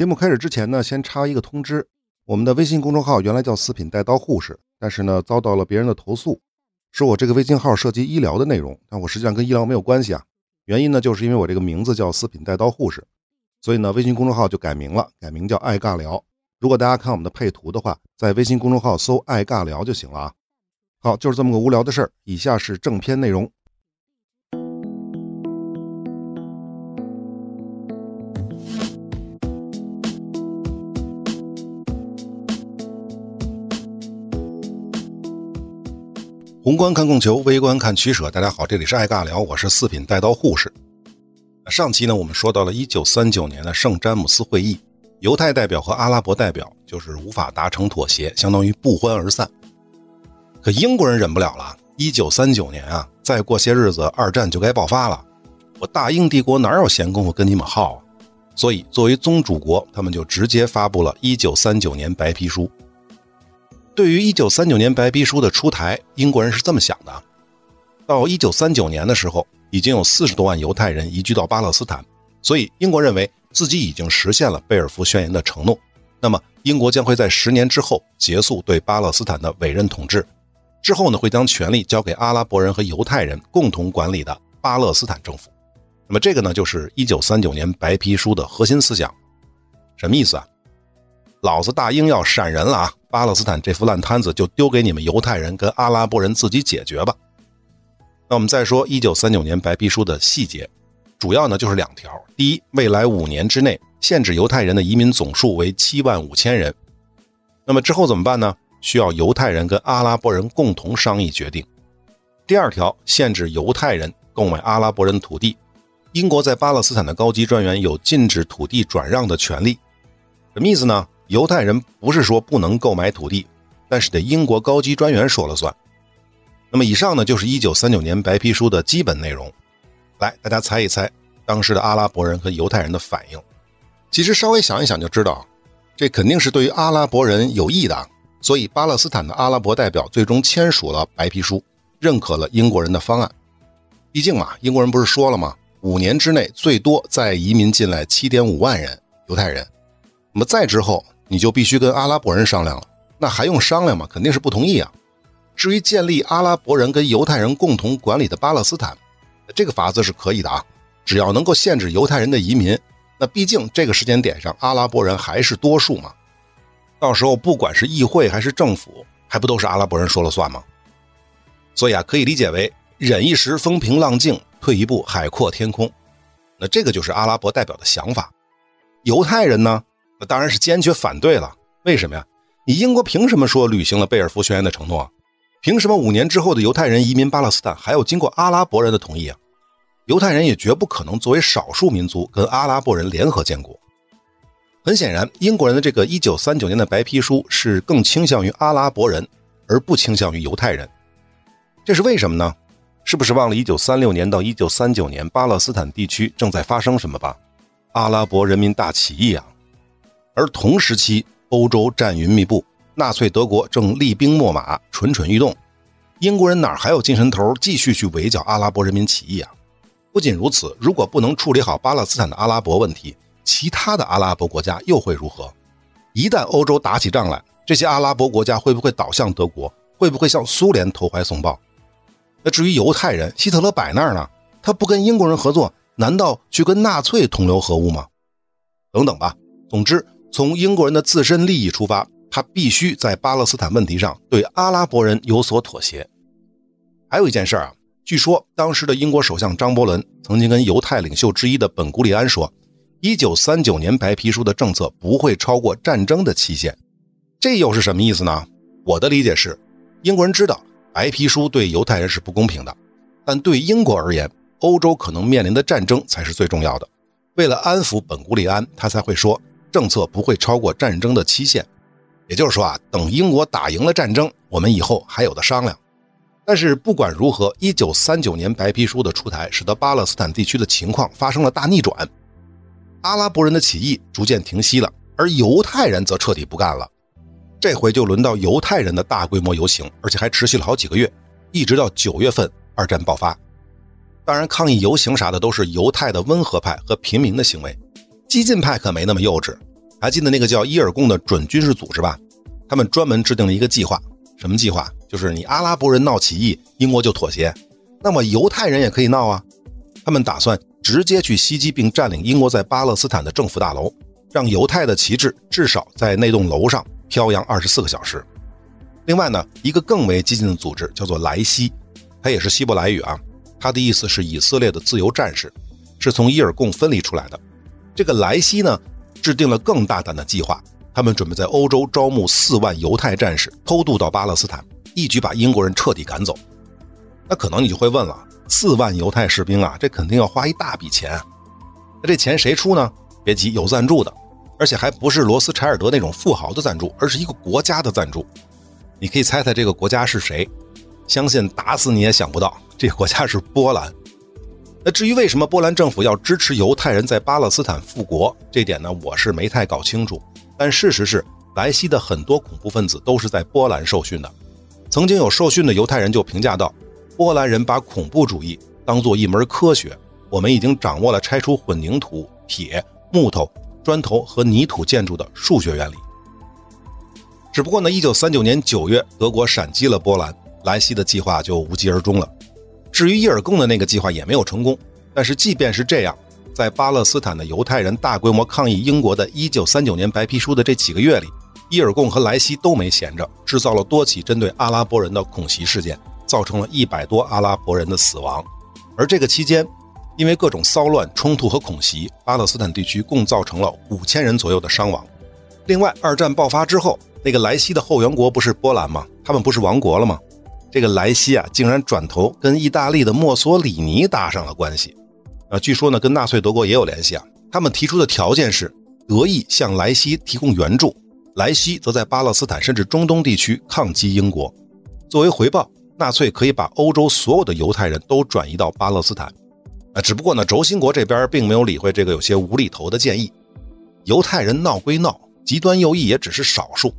节目开始之前呢，先插一个通知：我们的微信公众号原来叫“四品带刀护士”，但是呢，遭到了别人的投诉，说我这个微信号涉及医疗的内容，但我实际上跟医疗没有关系啊。原因呢，就是因为我这个名字叫“四品带刀护士”，所以呢，微信公众号就改名了，改名叫“爱尬聊”。如果大家看我们的配图的话，在微信公众号搜“爱尬聊”就行了啊。好，就是这么个无聊的事儿。以下是正片内容。宏观看供求，微观看取舍。大家好，这里是爱尬聊，我是四品带刀护士。上期呢，我们说到了一九三九年的圣詹姆斯会议，犹太代表和阿拉伯代表就是无法达成妥协，相当于不欢而散。可英国人忍不了了，一九三九年啊，再过些日子二战就该爆发了，我大英帝国哪有闲工夫跟你们耗啊？所以作为宗主国，他们就直接发布了一九三九年白皮书。对于一九三九年白皮书的出台，英国人是这么想的：到一九三九年的时候，已经有四十多万犹太人移居到巴勒斯坦，所以英国认为自己已经实现了贝尔福宣言的承诺。那么，英国将会在十年之后结束对巴勒斯坦的委任统治，之后呢，会将权力交给阿拉伯人和犹太人共同管理的巴勒斯坦政府。那么，这个呢，就是一九三九年白皮书的核心思想。什么意思啊？老子大英要闪人了啊！巴勒斯坦这副烂摊子就丢给你们犹太人跟阿拉伯人自己解决吧。那我们再说一九三九年白皮书的细节，主要呢就是两条：第一，未来五年之内限制犹太人的移民总数为七万五千人。那么之后怎么办呢？需要犹太人跟阿拉伯人共同商议决定。第二条，限制犹太人购买阿拉伯人土地。英国在巴勒斯坦的高级专员有禁止土地转让的权利。什么意思呢？犹太人不是说不能购买土地，但是得英国高级专员说了算。那么以上呢，就是一九三九年白皮书的基本内容。来，大家猜一猜，当时的阿拉伯人和犹太人的反应。其实稍微想一想就知道，这肯定是对于阿拉伯人有益的。所以巴勒斯坦的阿拉伯代表最终签署了白皮书，认可了英国人的方案。毕竟嘛，英国人不是说了吗？五年之内最多再移民进来七点五万人犹太人。那么再之后。你就必须跟阿拉伯人商量了，那还用商量吗？肯定是不同意啊。至于建立阿拉伯人跟犹太人共同管理的巴勒斯坦，这个法子是可以的啊，只要能够限制犹太人的移民。那毕竟这个时间点上，阿拉伯人还是多数嘛。到时候不管是议会还是政府，还不都是阿拉伯人说了算吗？所以啊，可以理解为忍一时风平浪静，退一步海阔天空。那这个就是阿拉伯代表的想法。犹太人呢？那当然是坚决反对了。为什么呀？你英国凭什么说履行了贝尔福宣言的承诺？凭什么五年之后的犹太人移民巴勒斯坦还要经过阿拉伯人的同意啊？犹太人也绝不可能作为少数民族跟阿拉伯人联合建国。很显然，英国人的这个1939年的白皮书是更倾向于阿拉伯人，而不倾向于犹太人。这是为什么呢？是不是忘了1936年到1939年巴勒斯坦地区正在发生什么吧？阿拉伯人民大起义啊！而同时期，欧洲战云密布，纳粹德国正厉兵秣马，蠢蠢欲动。英国人哪还有精神头继续去围剿阿拉伯人民起义啊？不仅如此，如果不能处理好巴勒斯坦的阿拉伯问题，其他的阿拉伯国家又会如何？一旦欧洲打起仗来，这些阿拉伯国家会不会倒向德国？会不会向苏联投怀送抱？那至于犹太人，希特勒摆那儿呢？他不跟英国人合作，难道去跟纳粹同流合污吗？等等吧。总之。从英国人的自身利益出发，他必须在巴勒斯坦问题上对阿拉伯人有所妥协。还有一件事啊，据说当时的英国首相张伯伦曾经跟犹太领袖之一的本古里安说：“1939 年白皮书的政策不会超过战争的期限。”这又是什么意思呢？我的理解是，英国人知道白皮书对犹太人是不公平的，但对英国而言，欧洲可能面临的战争才是最重要的。为了安抚本古里安，他才会说。政策不会超过战争的期限，也就是说啊，等英国打赢了战争，我们以后还有的商量。但是不管如何，一九三九年白皮书的出台，使得巴勒斯坦地区的情况发生了大逆转，阿拉伯人的起义逐渐停息了，而犹太人则彻底不干了。这回就轮到犹太人的大规模游行，而且还持续了好几个月，一直到九月份，二战爆发。当然，抗议游行啥的都是犹太的温和派和平民的行为。激进派可没那么幼稚，还记得那个叫伊尔贡的准军事组织吧？他们专门制定了一个计划，什么计划？就是你阿拉伯人闹起义，英国就妥协。那么犹太人也可以闹啊！他们打算直接去袭击并占领英国在巴勒斯坦的政府大楼，让犹太的旗帜至少在那栋楼上飘扬二十四个小时。另外呢，一个更为激进的组织叫做莱西，它也是希伯来语啊，它的意思是以色列的自由战士，是从伊尔贡分离出来的。这个莱西呢，制定了更大胆的计划，他们准备在欧洲招募四万犹太战士，偷渡到巴勒斯坦，一举把英国人彻底赶走。那可能你就会问了，四万犹太士兵啊，这肯定要花一大笔钱。那这钱谁出呢？别急，有赞助的，而且还不是罗斯柴尔德那种富豪的赞助，而是一个国家的赞助。你可以猜猜这个国家是谁？相信打死你也想不到，这个国家是波兰。那至于为什么波兰政府要支持犹太人在巴勒斯坦复国，这点呢，我是没太搞清楚。但事实是，莱西的很多恐怖分子都是在波兰受训的。曾经有受训的犹太人就评价道。波兰人把恐怖主义当做一门科学，我们已经掌握了拆除混凝土、铁、木头、砖头和泥土建筑的数学原理。只不过呢，一九三九年九月，德国闪击了波兰，莱西的计划就无疾而终了。至于伊尔贡的那个计划也没有成功。但是即便是这样，在巴勒斯坦的犹太人大规模抗议英国的一九三九年白皮书的这几个月里，伊尔贡和莱西都没闲着，制造了多起针对阿拉伯人的恐袭事件。造成了一百多阿拉伯人的死亡，而这个期间，因为各种骚乱、冲突和恐袭，巴勒斯坦地区共造成了五千人左右的伤亡。另外，二战爆发之后，那个莱西的后援国不是波兰吗？他们不是亡国了吗？这个莱西啊，竟然转头跟意大利的墨索里尼搭上了关系。啊，据说呢，跟纳粹德国也有联系啊。他们提出的条件是，德意向莱西提供援助，莱西则在巴勒斯坦甚至中东地区抗击英国，作为回报。纳粹可以把欧洲所有的犹太人都转移到巴勒斯坦，啊，只不过呢，轴心国这边并没有理会这个有些无厘头的建议。犹太人闹归闹，极端右翼也只是少数，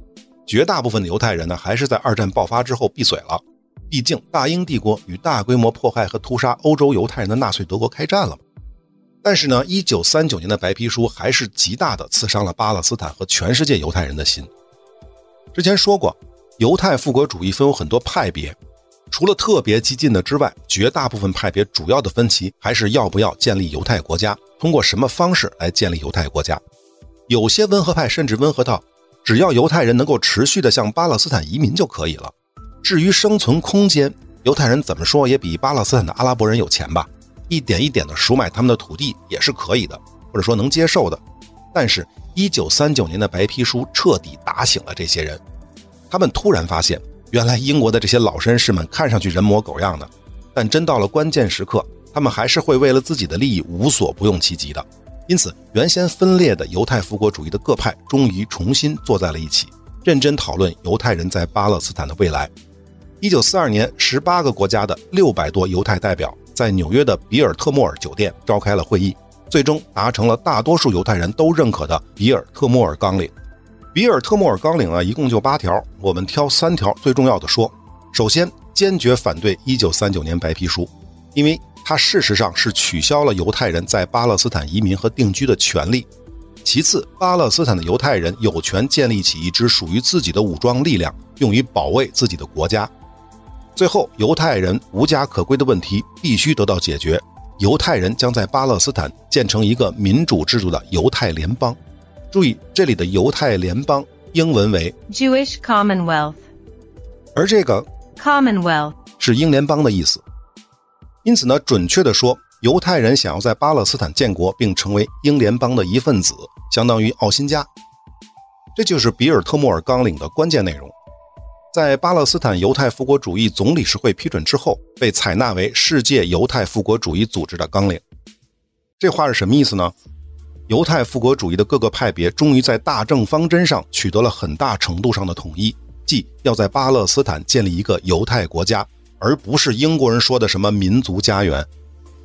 绝大部分的犹太人呢，还是在二战爆发之后闭嘴了。毕竟大英帝国与大规模迫害和屠杀欧洲犹太人的纳粹德国开战了嘛。但是呢，一九三九年的白皮书还是极大的刺伤了巴勒斯坦和全世界犹太人的心。之前说过，犹太复国主义分有很多派别。除了特别激进的之外，绝大部分派别主要的分歧还是要不要建立犹太国家，通过什么方式来建立犹太国家。有些温和派甚至温和到，只要犹太人能够持续的向巴勒斯坦移民就可以了。至于生存空间，犹太人怎么说也比巴勒斯坦的阿拉伯人有钱吧，一点一点的赎买他们的土地也是可以的，或者说能接受的。但是，一九三九年的白皮书彻底打醒了这些人，他们突然发现。原来英国的这些老绅士们看上去人模狗样的，但真到了关键时刻，他们还是会为了自己的利益无所不用其极的。因此，原先分裂的犹太复国主义的各派终于重新坐在了一起，认真讨论犹太人在巴勒斯坦的未来。一九四二年，十八个国家的六百多犹太代表在纽约的比尔特莫尔酒店召开了会议，最终达成了大多数犹太人都认可的比尔特莫尔纲领。比尔特莫尔纲领啊，一共就八条，我们挑三条最重要的说。首先，坚决反对1939年白皮书，因为它事实上是取消了犹太人在巴勒斯坦移民和定居的权利。其次，巴勒斯坦的犹太人有权建立起一支属于自己的武装力量，用于保卫自己的国家。最后，犹太人无家可归的问题必须得到解决。犹太人将在巴勒斯坦建成一个民主制度的犹太联邦。注意，这里的犹太联邦英文为 Jewish Commonwealth，而这个 Commonwealth 是英联邦的意思。因此呢，准确的说，犹太人想要在巴勒斯坦建国并成为英联邦的一份子，相当于奥辛加。这就是比尔特莫尔纲领的关键内容，在巴勒斯坦犹太复国主义总理事会批准之后，被采纳为世界犹太复国主义组织的纲领。这话是什么意思呢？犹太复国主义的各个派别终于在大政方针上取得了很大程度上的统一，即要在巴勒斯坦建立一个犹太国家，而不是英国人说的什么民族家园。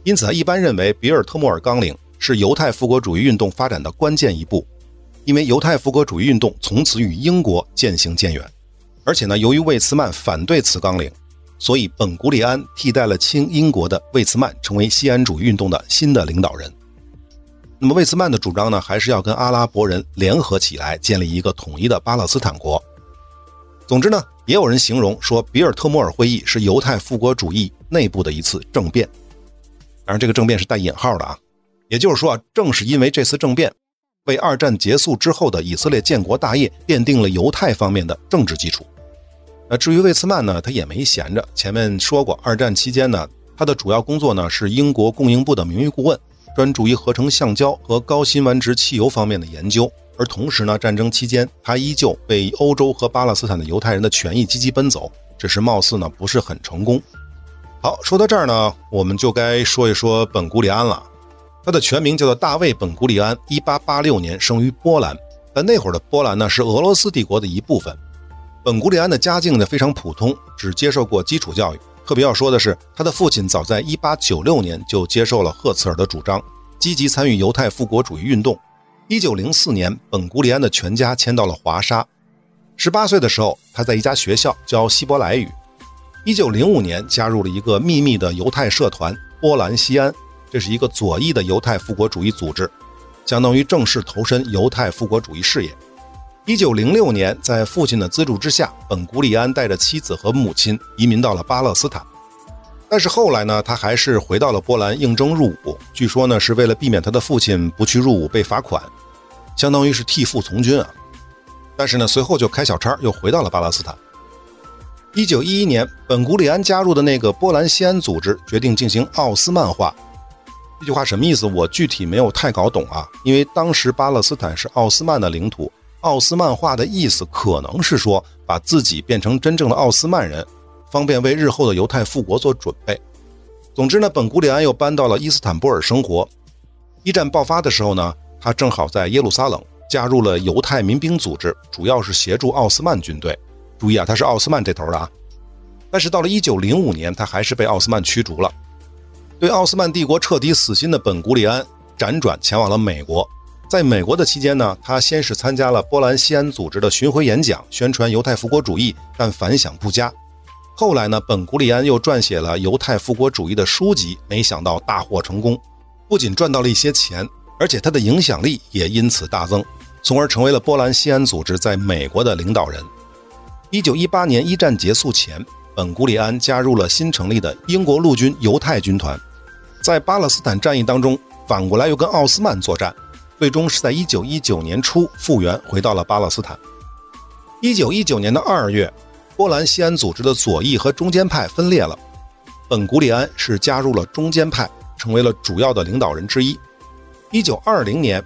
因此，一般认为比尔特莫尔纲领是犹太复国主义运动发展的关键一步，因为犹太复国主义运动从此与英国渐行渐远。而且呢，由于魏茨曼反对此纲领，所以本古里安替代了亲英国的魏茨曼，成为西安主义运动的新的领导人。那么魏茨曼的主张呢，还是要跟阿拉伯人联合起来，建立一个统一的巴勒斯坦国。总之呢，也有人形容说，比尔特莫尔会议是犹太复国主义内部的一次政变。当然，这个政变是带引号的啊。也就是说啊，正是因为这次政变，为二战结束之后的以色列建国大业奠定了犹太方面的政治基础。那至于魏茨曼呢，他也没闲着。前面说过，二战期间呢，他的主要工作呢是英国供应部的名誉顾问，专注于合成橡胶和高辛烷值汽油方面的研究。而同时呢，战争期间他依旧为欧洲和巴勒斯坦的犹太人的权益积极奔走，只是貌似呢不是很成功。好，说到这儿呢，我们就该说一说本古里安了。他的全名叫做大卫·本古里安，1886年生于波兰，但那会儿的波兰呢是俄罗斯帝国的一部分。本古里安的家境呢非常普通，只接受过基础教育。特别要说的是，他的父亲早在1896年就接受了赫茨尔的主张，积极参与犹太复国主义运动。1904年，本古里安的全家迁到了华沙。18岁的时候，他在一家学校教希伯来语。1905年，加入了一个秘密的犹太社团——波兰西安。这是一个左翼的犹太复国主义组织，相当于正式投身犹太复国主义事业。一九零六年，在父亲的资助之下，本古里安带着妻子和母亲移民到了巴勒斯坦。但是后来呢，他还是回到了波兰应征入伍。据说呢，是为了避免他的父亲不去入伍被罚款，相当于是替父从军啊。但是呢，随后就开小差，又回到了巴勒斯坦。一九一一年，本古里安加入的那个波兰西安组织决定进行奥斯曼化。这句话什么意思？我具体没有太搞懂啊。因为当时巴勒斯坦是奥斯曼的领土，奥斯曼化的意思可能是说把自己变成真正的奥斯曼人，方便为日后的犹太复国做准备。总之呢，本古里安又搬到了伊斯坦布尔生活。一战爆发的时候呢，他正好在耶路撒冷加入了犹太民兵组织，主要是协助奥斯曼军队。注意啊，他是奥斯曼这头的啊。但是到了1905年，他还是被奥斯曼驱逐了。对奥斯曼帝国彻底死心的本古里安辗转前往了美国，在美国的期间呢，他先是参加了波兰西安组织的巡回演讲，宣传犹太复国主义，但反响不佳。后来呢，本古里安又撰写了犹太复国主义的书籍，没想到大获成功，不仅赚到了一些钱，而且他的影响力也因此大增，从而成为了波兰西安组织在美国的领导人。一九一八年一战结束前，本古里安加入了新成立的英国陆军犹太军团。在巴勒斯坦战役当中，反过来又跟奥斯曼作战，最终是在1919年初复员，回到了巴勒斯坦。1919年的2月，波兰西安组织的左翼和中间派分裂了，本古里安是加入了中间派，成为了主要的领导人之一。1920年，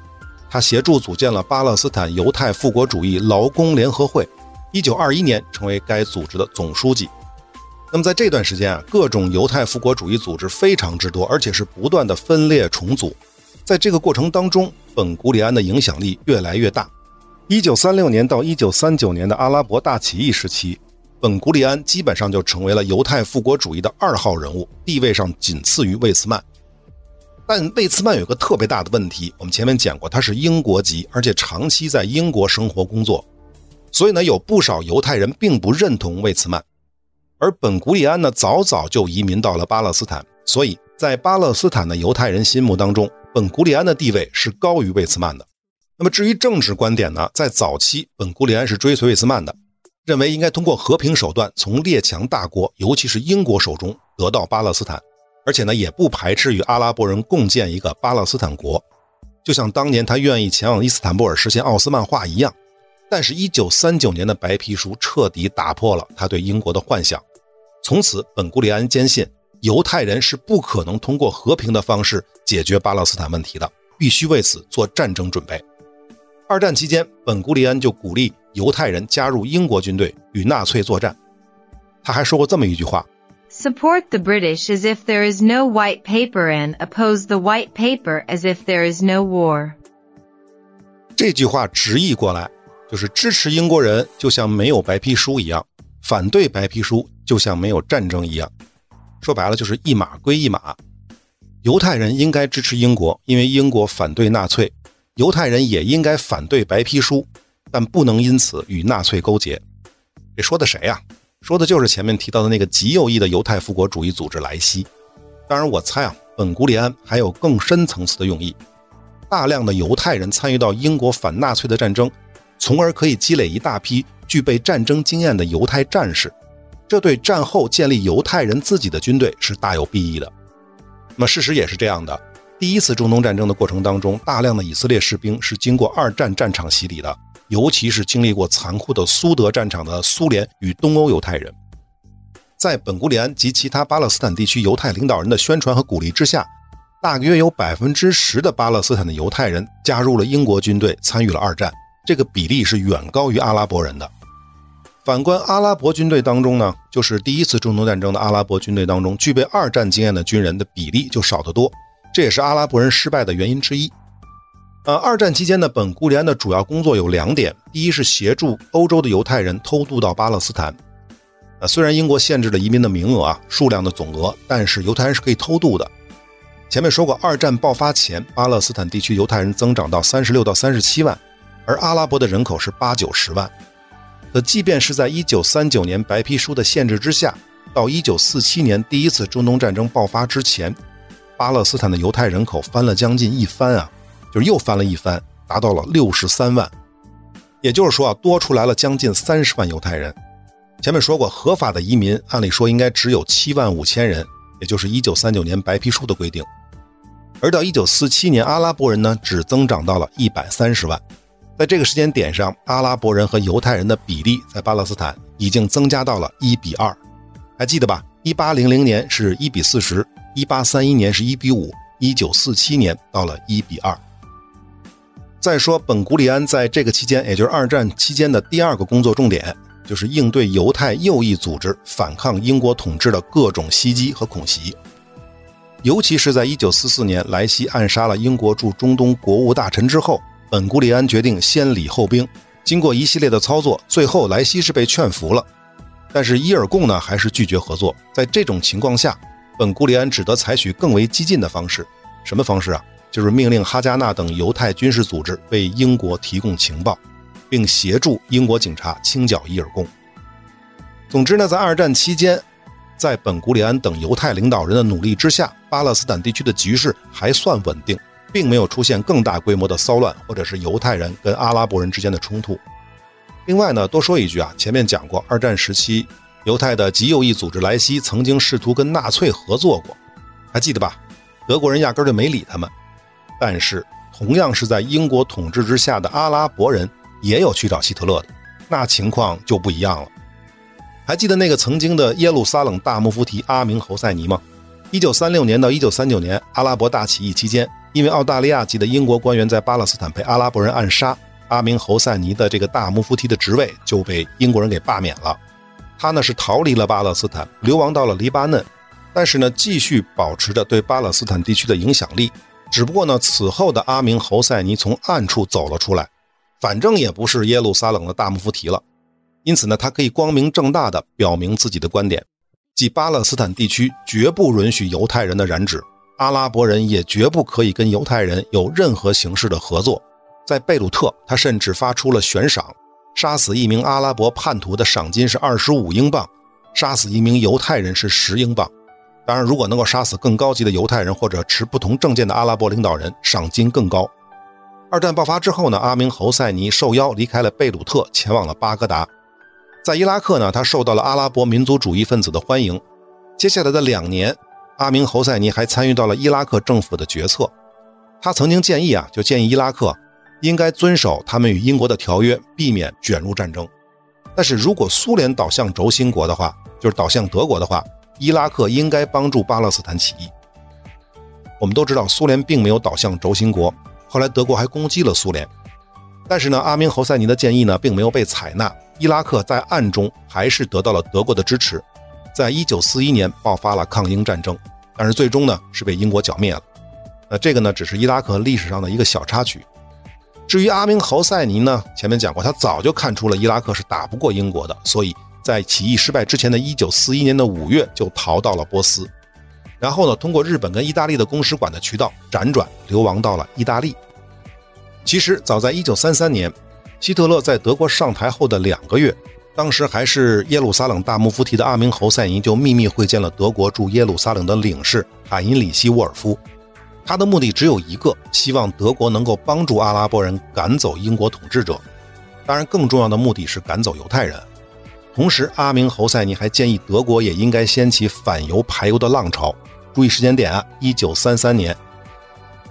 他协助组建了巴勒斯坦犹太复国主义劳工联合会，1921年成为该组织的总书记。那么在这段时间啊，各种犹太复国主义组织非常之多，而且是不断的分裂重组。在这个过程当中，本古里安的影响力越来越大。一九三六年到一九三九年的阿拉伯大起义时期，本古里安基本上就成为了犹太复国主义的二号人物，地位上仅次于魏茨曼。但魏茨曼有个特别大的问题，我们前面讲过，他是英国籍，而且长期在英国生活工作，所以呢，有不少犹太人并不认同魏茨曼。而本古里安呢，早早就移民到了巴勒斯坦，所以在巴勒斯坦的犹太人心目当中，本古里安的地位是高于魏茨曼的。那么至于政治观点呢，在早期，本古里安是追随魏茨曼的，认为应该通过和平手段从列强大国，尤其是英国手中得到巴勒斯坦，而且呢，也不排斥与阿拉伯人共建一个巴勒斯坦国，就像当年他愿意前往伊斯坦布尔实现奥斯曼化一样。但是，一九三九年的白皮书彻底打破了他对英国的幻想。从此，本古里安坚信犹太人是不可能通过和平的方式解决巴勒斯坦问题的，必须为此做战争准备。二战期间，本古里安就鼓励犹太人加入英国军队与纳粹作战。他还说过这么一句话：“Support the British as if there is no white paper and oppose the white paper as if there is no war。”这句话直译过来就是支持英国人，就像没有白皮书一样。反对白皮书就像没有战争一样，说白了就是一码归一码。犹太人应该支持英国，因为英国反对纳粹；犹太人也应该反对白皮书，但不能因此与纳粹勾结。这说的谁呀？说的就是前面提到的那个极右翼的犹太复国主义组织莱西。当然，我猜啊，本古里安还有更深层次的用意。大量的犹太人参与到英国反纳粹的战争，从而可以积累一大批具备战争经验的犹太战士，这对战后建立犹太人自己的军队是大有裨益的。那么事实也是这样的，第一次中东战争的过程当中，大量的以色列士兵是经过二战战场洗礼的，尤其是经历过残酷的苏德战场的苏联与东欧犹太人。在本古里安及其他巴勒斯坦地区犹太领导人的宣传和鼓励之下，大约有百分之十的巴勒斯坦的犹太人加入了英国军队，参与了二战。这个比例是远高于阿拉伯人的。反观阿拉伯军队当中呢，就是第一次中东战争的阿拉伯军队当中，具备二战经验的军人的比例就少得多，这也是阿拉伯人失败的原因之一。呃，二战期间呢本古里安的主要工作有两点：第一是协助欧洲的犹太人偷渡到巴勒斯坦。呃，虽然英国限制了移民的名额啊、数量的总额，但是犹太人是可以偷渡的。前面说过，二战爆发前，巴勒斯坦地区犹太人增长到三十六到三十七万，而阿拉伯的人口是八九十万。可即便是在一九三九年白皮书的限制之下，到一九四七年第一次中东战争爆发之前，巴勒斯坦的犹太人口翻了将近一番啊，就是又翻了一番，达到了六十三万。也就是说啊，多出来了将近三十万犹太人。前面说过，合法的移民按理说应该只有七万五千人，也就是一九三九年白皮书的规定。而到一九四七年，阿拉伯人呢只增长到了一百三十万。在这个时间点上，阿拉伯人和犹太人的比例在巴勒斯坦已经增加到了一比二。还记得吧？一八零零年是一比四十，一八三一年是一比五，一九四七年到了一比二。再说本古里安在这个期间，也就是二战期间的第二个工作重点。就是应对犹太右翼组织反抗英国统治的各种袭击和恐袭，尤其是在1944年莱西暗杀了英国驻中东国务大臣之后，本古里安决定先礼后兵。经过一系列的操作，最后莱西是被劝服了，但是伊尔贡呢还是拒绝合作。在这种情况下，本古里安只得采取更为激进的方式。什么方式啊？就是命令哈加纳等犹太军事组织为英国提供情报。并协助英国警察清剿伊尔贡。总之呢，在二战期间，在本古里安等犹太领导人的努力之下，巴勒斯坦地区的局势还算稳定，并没有出现更大规模的骚乱或者是犹太人跟阿拉伯人之间的冲突。另外呢，多说一句啊，前面讲过，二战时期犹太的极右翼组织莱西曾经试图跟纳粹合作过，还记得吧？德国人压根就没理他们。但是，同样是在英国统治之下的阿拉伯人。也有去找希特勒的，那情况就不一样了。还记得那个曾经的耶路撒冷大穆夫提阿明侯赛尼吗？一九三六年到一九三九年阿拉伯大起义期间，因为澳大利亚籍的英国官员在巴勒斯坦被阿拉伯人暗杀，阿明侯赛尼的这个大穆夫提的职位就被英国人给罢免了。他呢是逃离了巴勒斯坦，流亡到了黎巴嫩，但是呢继续保持着对巴勒斯坦地区的影响力。只不过呢，此后的阿明侯赛尼从暗处走了出来。反正也不是耶路撒冷的大穆夫提了，因此呢，他可以光明正大的表明自己的观点，即巴勒斯坦地区绝不允许犹太人的染指，阿拉伯人也绝不可以跟犹太人有任何形式的合作。在贝鲁特，他甚至发出了悬赏，杀死一名阿拉伯叛徒的赏金是二十五英镑，杀死一名犹太人是十英镑。当然，如果能够杀死更高级的犹太人或者持不同政见的阿拉伯领导人，赏金更高。二战爆发之后呢，阿明侯赛尼受邀离开了贝鲁特，前往了巴格达。在伊拉克呢，他受到了阿拉伯民族主义分子的欢迎。接下来的两年，阿明侯赛尼还参与到了伊拉克政府的决策。他曾经建议啊，就建议伊拉克应该遵守他们与英国的条约，避免卷入战争。但是如果苏联倒向轴心国的话，就是倒向德国的话，伊拉克应该帮助巴勒斯坦起义。我们都知道，苏联并没有倒向轴心国。后来德国还攻击了苏联，但是呢，阿明侯赛尼的建议呢并没有被采纳。伊拉克在暗中还是得到了德国的支持，在一九四一年爆发了抗英战争，但是最终呢是被英国剿灭了。那这个呢只是伊拉克历史上的一个小插曲。至于阿明侯赛尼呢，前面讲过，他早就看出了伊拉克是打不过英国的，所以在起义失败之前的一九四一年的五月就逃到了波斯。然后呢，通过日本跟意大利的公使馆的渠道辗转流亡到了意大利。其实早在1933年，希特勒在德国上台后的两个月，当时还是耶路撒冷大穆夫提的阿明侯赛尼就秘密会见了德国驻耶路撒冷的领事海因里希·沃尔夫。他的目的只有一个，希望德国能够帮助阿拉伯人赶走英国统治者。当然，更重要的目的是赶走犹太人。同时，阿明侯赛尼还建议德国也应该掀起反犹排犹的浪潮。注意时间点啊，一九三三年。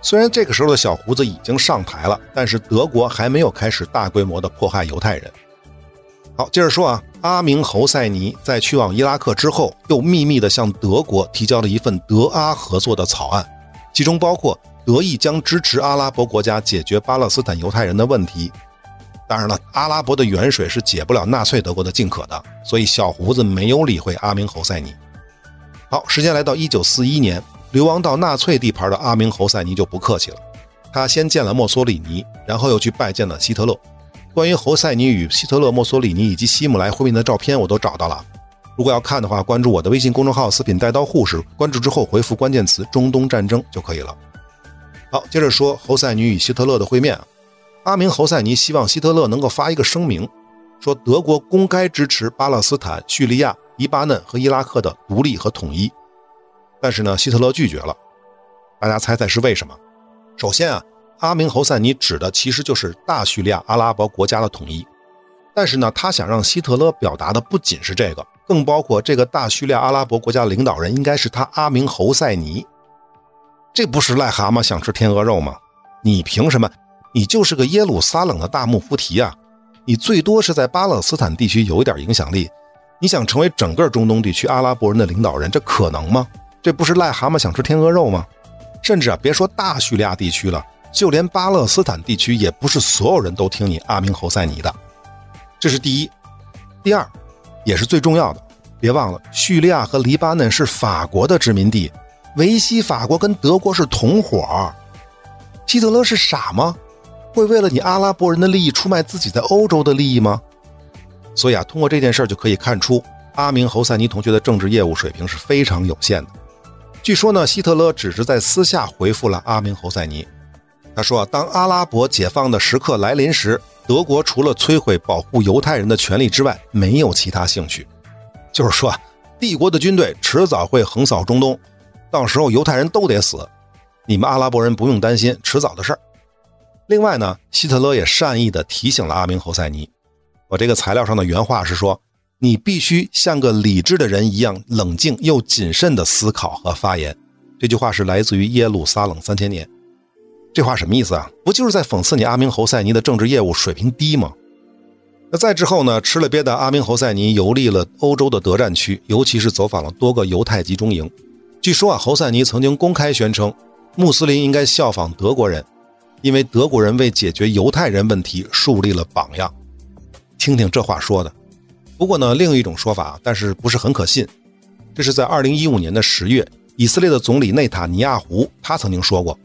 虽然这个时候的小胡子已经上台了，但是德国还没有开始大规模的迫害犹太人。好，接着说啊，阿明侯赛尼在去往伊拉克之后，又秘密的向德国提交了一份德阿合作的草案。其中包括德意将支持阿拉伯国家解决巴勒斯坦犹太人的问题。当然了，阿拉伯的远水是解不了纳粹德国的近渴的，所以小胡子没有理会阿明侯赛尼。好，时间来到一九四一年，流亡到纳粹地盘的阿明侯赛尼就不客气了，他先见了墨索里尼，然后又去拜见了希特勒。关于侯赛尼与希特勒、墨索里尼以及希姆莱会面的照片，我都找到了。如果要看的话，关注我的微信公众号“四品带刀护士”，关注之后回复关键词“中东战争”就可以了。好，接着说侯赛尼与希特勒的会面。阿明侯赛尼希望希特勒能够发一个声明，说德国公开支持巴勒斯坦、叙利亚、黎巴嫩和伊拉克的独立和统一。但是呢，希特勒拒绝了。大家猜猜是为什么？首先啊，阿明侯赛尼指的其实就是大叙利亚阿拉伯国家的统一。但是呢，他想让希特勒表达的不仅是这个。更包括这个大叙利亚阿拉伯国家领导人应该是他阿明侯赛尼，这不是癞蛤蟆想吃天鹅肉吗？你凭什么？你就是个耶路撒冷的大穆夫提啊！你最多是在巴勒斯坦地区有一点影响力，你想成为整个中东地区阿拉伯人的领导人，这可能吗？这不是癞蛤蟆想吃天鹅肉吗？甚至啊，别说大叙利亚地区了，就连巴勒斯坦地区也不是所有人都听你阿明侯赛尼的，这是第一。第二。也是最重要的，别忘了，叙利亚和黎巴嫩是法国的殖民地，维希法国跟德国是同伙。希特勒是傻吗？会为了你阿拉伯人的利益出卖自己在欧洲的利益吗？所以啊，通过这件事就可以看出，阿明侯赛尼同学的政治业务水平是非常有限的。据说呢，希特勒只是在私下回复了阿明侯赛尼，他说：“当阿拉伯解放的时刻来临时。”德国除了摧毁保护犹太人的权利之外，没有其他兴趣。就是说，帝国的军队迟早会横扫中东，到时候犹太人都得死。你们阿拉伯人不用担心，迟早的事儿。另外呢，希特勒也善意的提醒了阿明侯赛尼，我这个材料上的原话是说，你必须像个理智的人一样冷静又谨慎的思考和发言。这句话是来自于耶路撒冷三千年。这话什么意思啊？不就是在讽刺你阿明侯赛尼的政治业务水平低吗？那再之后呢？吃了瘪的阿明侯赛尼游历了欧洲的德战区，尤其是走访了多个犹太集中营。据说啊，侯赛尼曾经公开宣称，穆斯林应该效仿德国人，因为德国人为解决犹太人问题树立了榜样。听听这话说的。不过呢，另一种说法，但是不是很可信。这是在二零一五年的十月，以色列的总理内塔尼亚胡他曾经说过。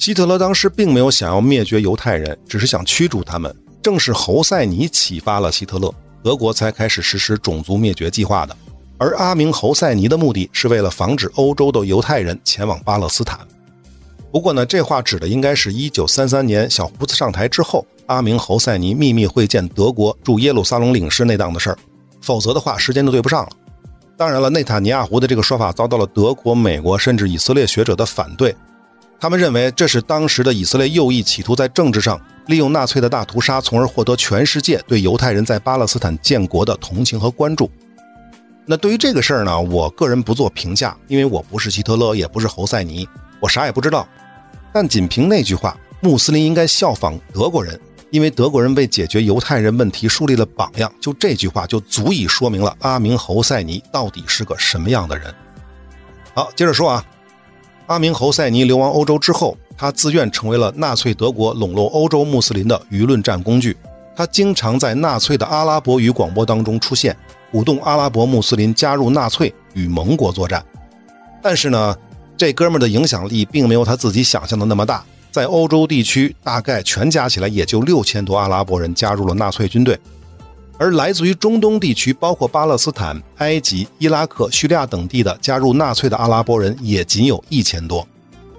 希特勒当时并没有想要灭绝犹太人，只是想驱逐他们。正是侯赛尼启发了希特勒，德国才开始实施种族灭绝计划的。而阿明侯赛尼的目的是为了防止欧洲的犹太人前往巴勒斯坦。不过呢，这话指的应该是一九三三年小胡子上台之后，阿明侯赛尼秘密会见德国驻耶路撒冷领事那档的事儿。否则的话，时间就对不上了。当然了，内塔尼亚胡的这个说法遭到了德国、美国甚至以色列学者的反对。他们认为这是当时的以色列右翼企图在政治上利用纳粹的大屠杀，从而获得全世界对犹太人在巴勒斯坦建国的同情和关注。那对于这个事儿呢，我个人不做评价，因为我不是希特勒，也不是侯赛尼，我啥也不知道。但仅凭那句话“穆斯林应该效仿德国人，因为德国人为解决犹太人问题树立了榜样”，就这句话就足以说明了阿明侯赛尼到底是个什么样的人。好，接着说啊。阿明侯赛尼流亡欧洲之后，他自愿成为了纳粹德国笼络欧洲穆斯林的舆论战工具。他经常在纳粹的阿拉伯语广播当中出现，鼓动阿拉伯穆斯林加入纳粹与盟国作战。但是呢，这哥们儿的影响力并没有他自己想象的那么大。在欧洲地区，大概全加起来也就六千多阿拉伯人加入了纳粹军队。而来自于中东地区，包括巴勒斯坦、埃及、伊拉克、叙利亚等地的加入纳粹的阿拉伯人也仅有一千多，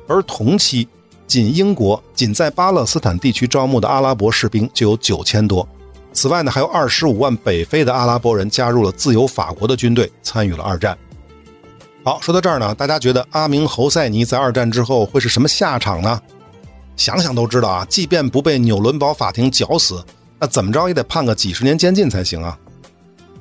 而同期，仅英国仅在巴勒斯坦地区招募的阿拉伯士兵就有九千多。此外呢，还有二十五万北非的阿拉伯人加入了自由法国的军队，参与了二战。好，说到这儿呢，大家觉得阿明侯赛尼在二战之后会是什么下场呢？想想都知道啊，即便不被纽伦堡法庭绞死，那怎么着也得判个几十年监禁才行啊。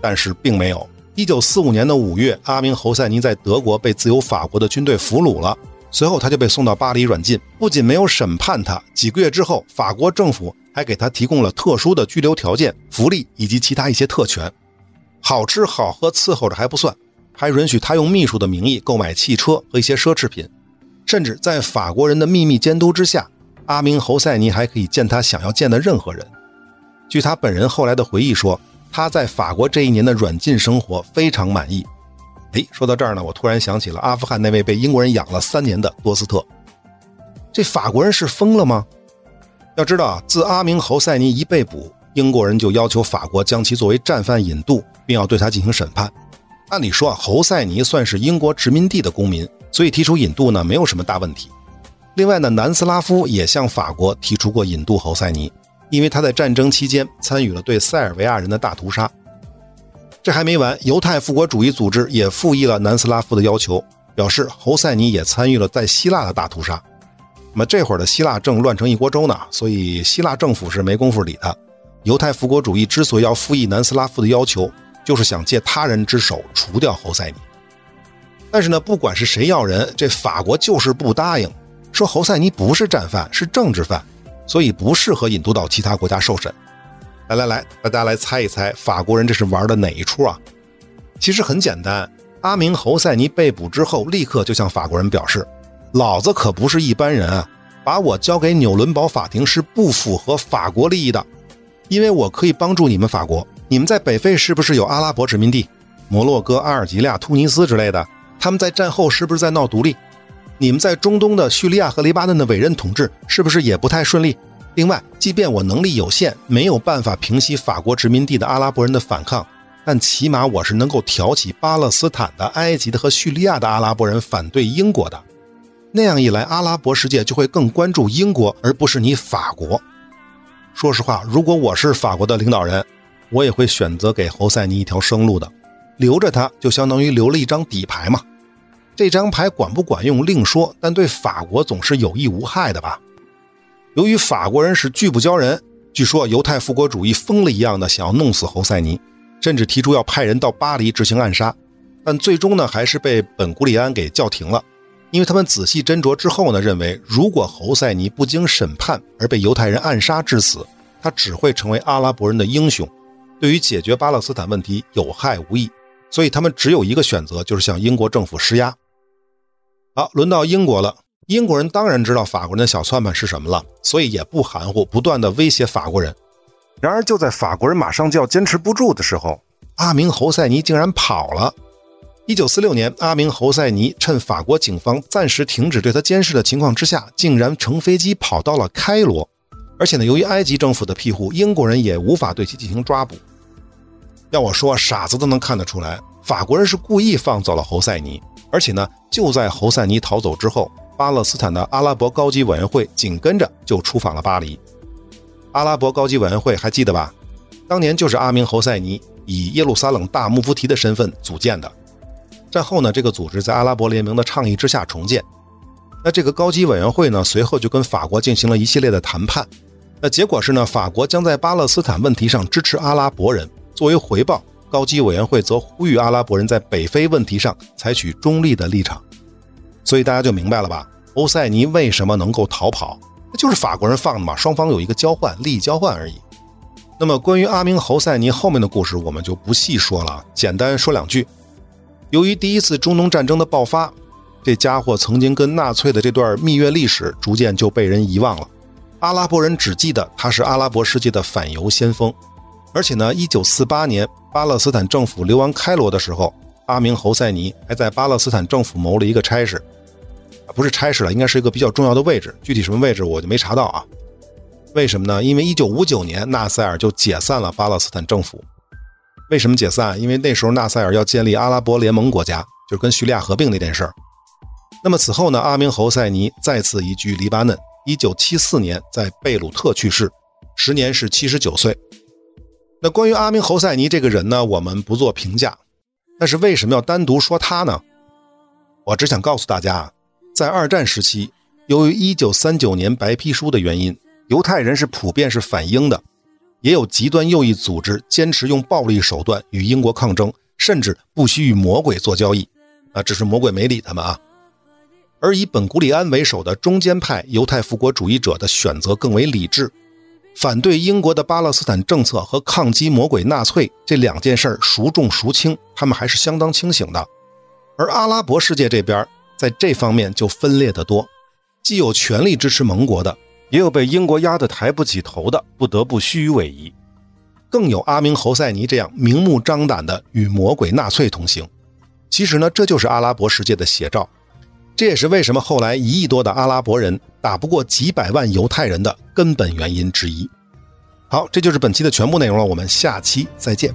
但是并没有。一九四五年的五月，阿明侯赛尼在德国被自由法国的军队俘虏了，随后他就被送到巴黎软禁。不仅没有审判他，几个月之后，法国政府还给他提供了特殊的拘留条件、福利以及其他一些特权，好吃好喝伺候着还不算。还允许他用秘书的名义购买汽车和一些奢侈品，甚至在法国人的秘密监督之下，阿明侯赛尼还可以见他想要见的任何人。据他本人后来的回忆说，他在法国这一年的软禁生活非常满意。哎，说到这儿呢，我突然想起了阿富汗那位被英国人养了三年的多斯特。这法国人是疯了吗？要知道啊，自阿明侯赛尼一被捕，英国人就要求法国将其作为战犯引渡，并要对他进行审判。按理说啊，侯赛尼算是英国殖民地的公民，所以提出引渡呢没有什么大问题。另外呢，南斯拉夫也向法国提出过引渡侯赛尼，因为他在战争期间参与了对塞尔维亚人的大屠杀。这还没完，犹太复国主义组织也附议了南斯拉夫的要求，表示侯赛尼也参与了在希腊的大屠杀。那么这会儿的希腊正乱成一锅粥呢，所以希腊政府是没工夫理他。犹太复国主义之所以要附议南斯拉夫的要求。就是想借他人之手除掉侯赛尼，但是呢，不管是谁要人，这法国就是不答应，说侯赛尼不是战犯，是政治犯，所以不适合引渡到其他国家受审。来来来，大家来猜一猜，法国人这是玩的哪一出啊？其实很简单，阿明侯赛尼被捕之后，立刻就向法国人表示，老子可不是一般人啊，把我交给纽伦堡法庭是不符合法国利益的，因为我可以帮助你们法国。你们在北非是不是有阿拉伯殖民地，摩洛哥、阿尔及利亚、突尼斯之类的？他们在战后是不是在闹独立？你们在中东的叙利亚和黎巴嫩的委任统治是不是也不太顺利？另外，即便我能力有限，没有办法平息法国殖民地的阿拉伯人的反抗，但起码我是能够挑起巴勒斯坦的、埃及的和叙利亚的阿拉伯人反对英国的。那样一来，阿拉伯世界就会更关注英国，而不是你法国。说实话，如果我是法国的领导人，我也会选择给侯赛尼一条生路的，留着他就相当于留了一张底牌嘛。这张牌管不管用另说，但对法国总是有益无害的吧。由于法国人是拒不交人，据说犹太复国主义疯了一样的想要弄死侯赛尼，甚至提出要派人到巴黎执行暗杀，但最终呢还是被本古里安给叫停了，因为他们仔细斟酌之后呢，认为如果侯赛尼不经审判而被犹太人暗杀致死，他只会成为阿拉伯人的英雄。对于解决巴勒斯坦问题有害无益，所以他们只有一个选择，就是向英国政府施压。好，轮到英国了。英国人当然知道法国人的小算盘是什么了，所以也不含糊，不断的威胁法国人。然而，就在法国人马上就要坚持不住的时候，阿明侯赛尼竟然跑了。一九四六年，阿明侯赛尼趁法国警方暂时停止对他监视的情况之下，竟然乘飞机跑到了开罗。而且呢，由于埃及政府的庇护，英国人也无法对其进行抓捕。要我说，傻子都能看得出来，法国人是故意放走了侯赛尼。而且呢，就在侯赛尼逃走之后，巴勒斯坦的阿拉伯高级委员会紧跟着就出访了巴黎。阿拉伯高级委员会还记得吧？当年就是阿明侯赛尼以耶路撒冷大穆夫提的身份组建的。战后呢，这个组织在阿拉伯联盟的倡议之下重建。那这个高级委员会呢，随后就跟法国进行了一系列的谈判。那结果是呢，法国将在巴勒斯坦问题上支持阿拉伯人。作为回报，高级委员会则呼吁阿拉伯人在北非问题上采取中立的立场。所以大家就明白了吧？欧塞尼为什么能够逃跑？那就是法国人放的嘛，双方有一个交换，利益交换而已。那么关于阿明侯赛尼后面的故事，我们就不细说了，简单说两句。由于第一次中东战争的爆发，这家伙曾经跟纳粹的这段蜜月历史逐渐就被人遗忘了。阿拉伯人只记得他是阿拉伯世界的反犹先锋。而且呢，一九四八年巴勒斯坦政府流亡开罗的时候，阿明侯赛尼还在巴勒斯坦政府谋了一个差事，不是差事了，应该是一个比较重要的位置，具体什么位置我就没查到啊。为什么呢？因为一九五九年纳赛尔就解散了巴勒斯坦政府。为什么解散？因为那时候纳赛尔要建立阿拉伯联盟国家，就是跟叙利亚合并那件事儿。那么此后呢，阿明侯赛尼再次移居黎巴嫩，一九七四年在贝鲁特去世，时年是七十九岁。那关于阿明侯赛尼这个人呢，我们不做评价。但是为什么要单独说他呢？我只想告诉大家，在二战时期，由于1939年白皮书的原因，犹太人是普遍是反英的，也有极端右翼组织坚持用暴力手段与英国抗争，甚至不惜与魔鬼做交易。啊，只是魔鬼没理他们啊。而以本古里安为首的中间派犹太复国主义者的选择更为理智，反对英国的巴勒斯坦政策和抗击魔鬼纳粹这两件事儿孰重孰轻，他们还是相当清醒的。而阿拉伯世界这边在这方面就分裂得多，既有全力支持盟国的，也有被英国压得抬不起头的，不得不虚与委蛇，更有阿明侯赛尼这样明目张胆的与魔鬼纳粹同行。其实呢，这就是阿拉伯世界的写照。这也是为什么后来一亿多的阿拉伯人打不过几百万犹太人的根本原因之一。好，这就是本期的全部内容了，我们下期再见。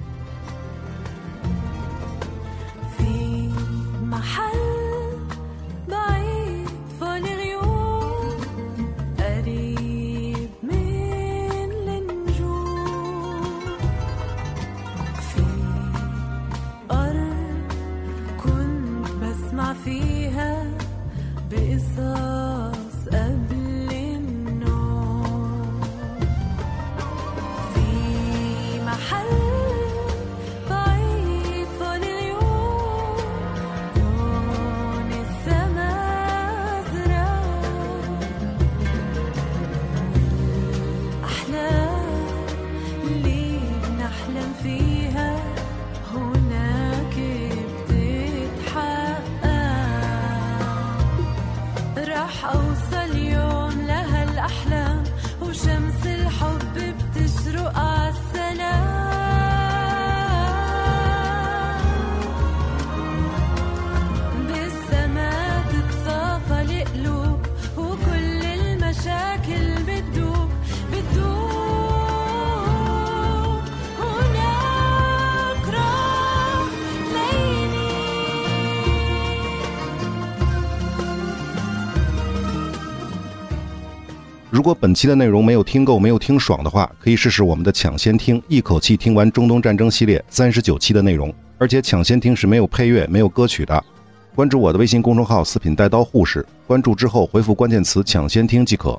如果本期的内容没有听够、没有听爽的话，可以试试我们的抢先听，一口气听完中东战争系列三十九期的内容。而且抢先听是没有配乐、没有歌曲的。关注我的微信公众号“四品带刀护士”，关注之后回复关键词“抢先听”即可。